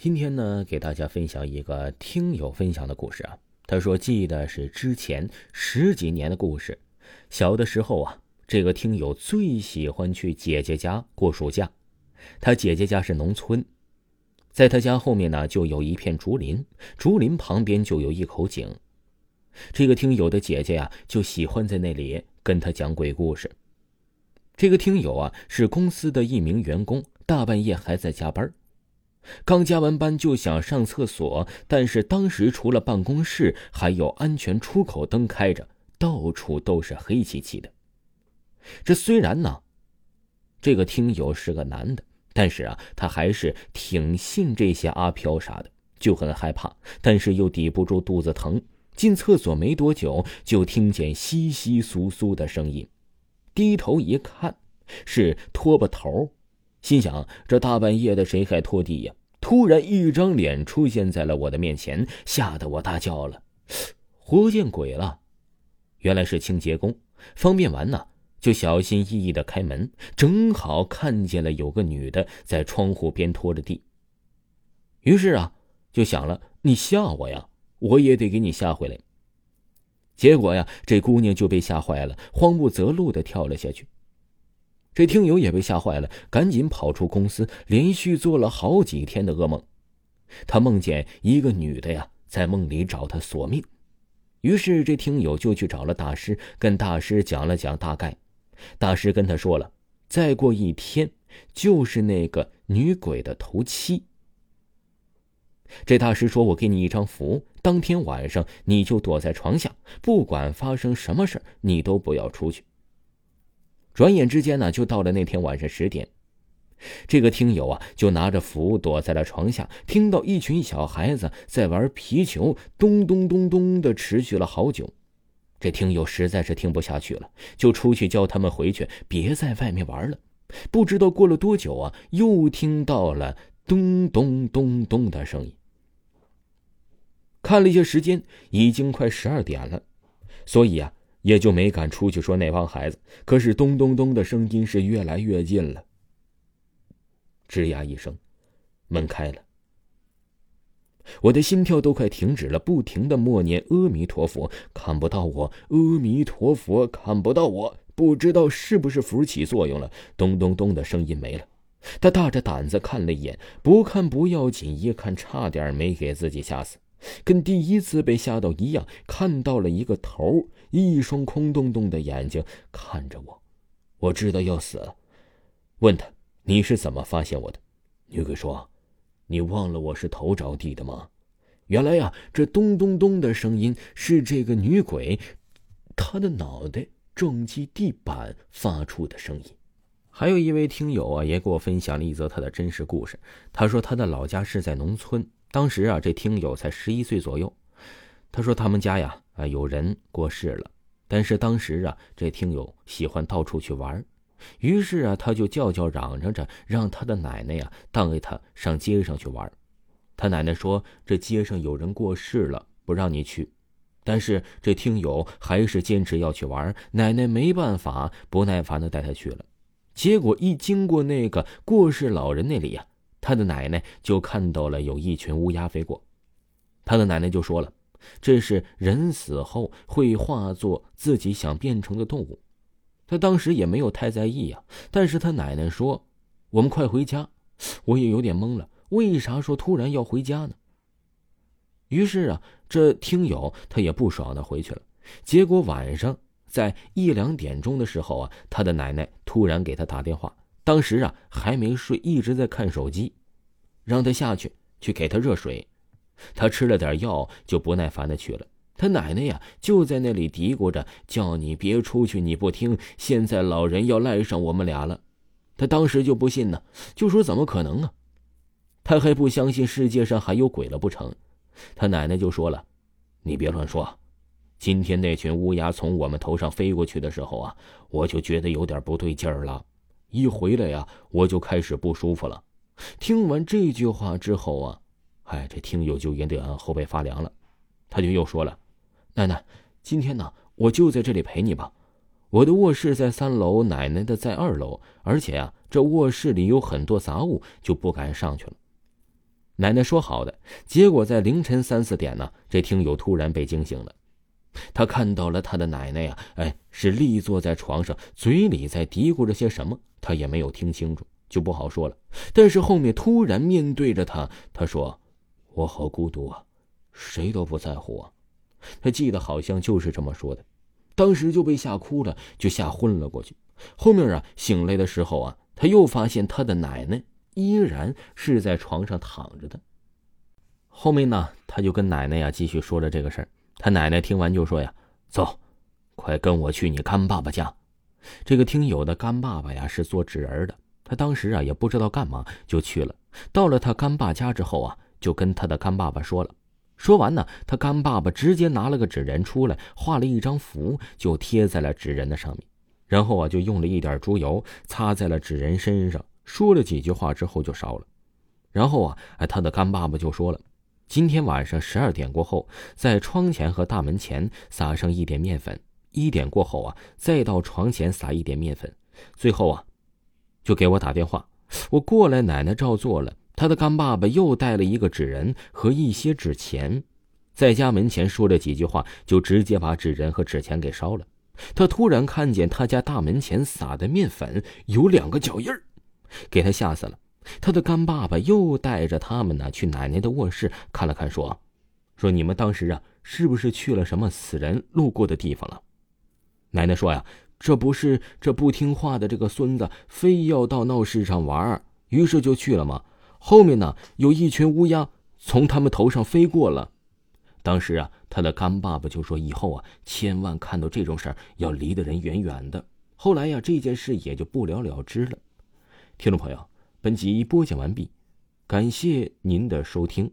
今天呢，给大家分享一个听友分享的故事啊。他说，记得是之前十几年的故事。小的时候啊，这个听友最喜欢去姐姐家过暑假。他姐姐家是农村，在他家后面呢，就有一片竹林，竹林旁边就有一口井。这个听友的姐姐呀，就喜欢在那里跟他讲鬼故事。这个听友啊，是公司的一名员工，大半夜还在加班。刚加完班就想上厕所，但是当时除了办公室，还有安全出口灯开着，到处都是黑漆漆的。这虽然呢，这个听友是个男的，但是啊，他还是挺信这些阿飘啥的，就很害怕，但是又抵不住肚子疼。进厕所没多久，就听见窸窸窣窣的声音，低头一看，是拖把头。心想：这大半夜的，谁还拖地呀？突然，一张脸出现在了我的面前，吓得我大叫了：“活见鬼了！”原来是清洁工。方便完呢，就小心翼翼的开门，正好看见了有个女的在窗户边拖着地。于是啊，就想了：你吓我呀，我也得给你吓回来。结果呀，这姑娘就被吓坏了，慌不择路的跳了下去。这听友也被吓坏了，赶紧跑出公司，连续做了好几天的噩梦。他梦见一个女的呀，在梦里找他索命。于是这听友就去找了大师，跟大师讲了讲大概。大师跟他说了，再过一天就是那个女鬼的头七。这大师说：“我给你一张符，当天晚上你就躲在床下，不管发生什么事你都不要出去。”转眼之间呢，就到了那天晚上十点，这个听友啊，就拿着符躲在了床下，听到一群小孩子在玩皮球，咚咚咚咚的，持续了好久。这听友实在是听不下去了，就出去叫他们回去，别在外面玩了。不知道过了多久啊，又听到了咚咚咚咚的声音。看了一下时间，已经快十二点了，所以啊。也就没敢出去说那帮孩子。可是咚咚咚的声音是越来越近了。吱呀一声，门开了。我的心跳都快停止了，不停的默念阿弥陀佛，看不到我，阿弥陀佛，看不到我。不知道是不是符起作用了，咚咚咚的声音没了。他大着胆子看了一眼，不看不要紧，一看差点没给自己吓死。跟第一次被吓到一样，看到了一个头，一双空洞洞的眼睛看着我，我知道要死了。问他你是怎么发现我的？女鬼说：“你忘了我是头着地的吗？”原来呀，这咚咚咚的声音是这个女鬼，她的脑袋撞击地板发出的声音。还有一位听友啊，也给我分享了一则他的真实故事。他说他的老家是在农村。当时啊，这听友才十一岁左右。他说他们家呀，啊有人过世了，但是当时啊，这听友喜欢到处去玩，于是啊，他就叫叫嚷嚷着让他的奶奶呀带他上街上去玩。他奶奶说这街上有人过世了，不让你去。但是这听友还是坚持要去玩，奶奶没办法，不耐烦的带他去了。结果一经过那个过世老人那里呀。他的奶奶就看到了有一群乌鸦飞过，他的奶奶就说了：“这是人死后会化作自己想变成的动物。”他当时也没有太在意呀。但是他奶奶说：“我们快回家。”我也有点懵了，为啥说突然要回家呢？于是啊，这听友他也不爽的回去了。结果晚上在一两点钟的时候啊，他的奶奶突然给他打电话。当时啊还没睡，一直在看手机，让他下去去给他热水。他吃了点药，就不耐烦的去了。他奶奶呀就在那里嘀咕着，叫你别出去，你不听，现在老人要赖上我们俩了。他当时就不信呢，就说怎么可能啊？他还不相信世界上还有鬼了不成？他奶奶就说了：“你别乱说，今天那群乌鸦从我们头上飞过去的时候啊，我就觉得有点不对劲儿了。”一回来呀，我就开始不舒服了。听完这句话之后啊，哎，这听友就有点后背发凉了。他就又说了：“奶奶，今天呢，我就在这里陪你吧。我的卧室在三楼，奶奶的在二楼，而且啊，这卧室里有很多杂物，就不敢上去了。”奶奶说好的，结果在凌晨三四点呢，这听友突然被惊醒了。他看到了他的奶奶呀，哎，是立坐在床上，嘴里在嘀咕着些什么，他也没有听清楚，就不好说了。但是后面突然面对着他，他说：“我好孤独啊，谁都不在乎我。”他记得好像就是这么说的，当时就被吓哭了，就吓昏了过去。后面啊，醒来的时候啊，他又发现他的奶奶依然是在床上躺着的。后面呢，他就跟奶奶呀继续说了这个事儿。他奶奶听完就说：“呀，走，快跟我去你干爸爸家。”这个听友的干爸爸呀是做纸人的，他当时啊也不知道干嘛，就去了。到了他干爸家之后啊，就跟他的干爸爸说了。说完呢，他干爸爸直接拿了个纸人出来，画了一张符，就贴在了纸人的上面。然后啊，就用了一点猪油擦在了纸人身上，说了几句话之后就烧了。然后啊，哎，他的干爸爸就说了。今天晚上十二点过后，在窗前和大门前撒上一点面粉。一点过后啊，再到床前撒一点面粉。最后啊，就给我打电话。我过来，奶奶照做了。他的干爸爸又带了一个纸人和一些纸钱，在家门前说了几句话，就直接把纸人和纸钱给烧了。他突然看见他家大门前撒的面粉有两个脚印儿，给他吓死了。他的干爸爸又带着他们呢去奶奶的卧室看了看，说：“说你们当时啊，是不是去了什么死人路过的地方了？”奶奶说：“呀，这不是这不听话的这个孙子非要到闹市上玩，于是就去了嘛。后面呢，有一群乌鸦从他们头上飞过了。当时啊，他的干爸爸就说：以后啊，千万看到这种事儿要离的人远远的。后来呀，这件事也就不了了之了。听众朋友。”本集播讲完毕，感谢您的收听。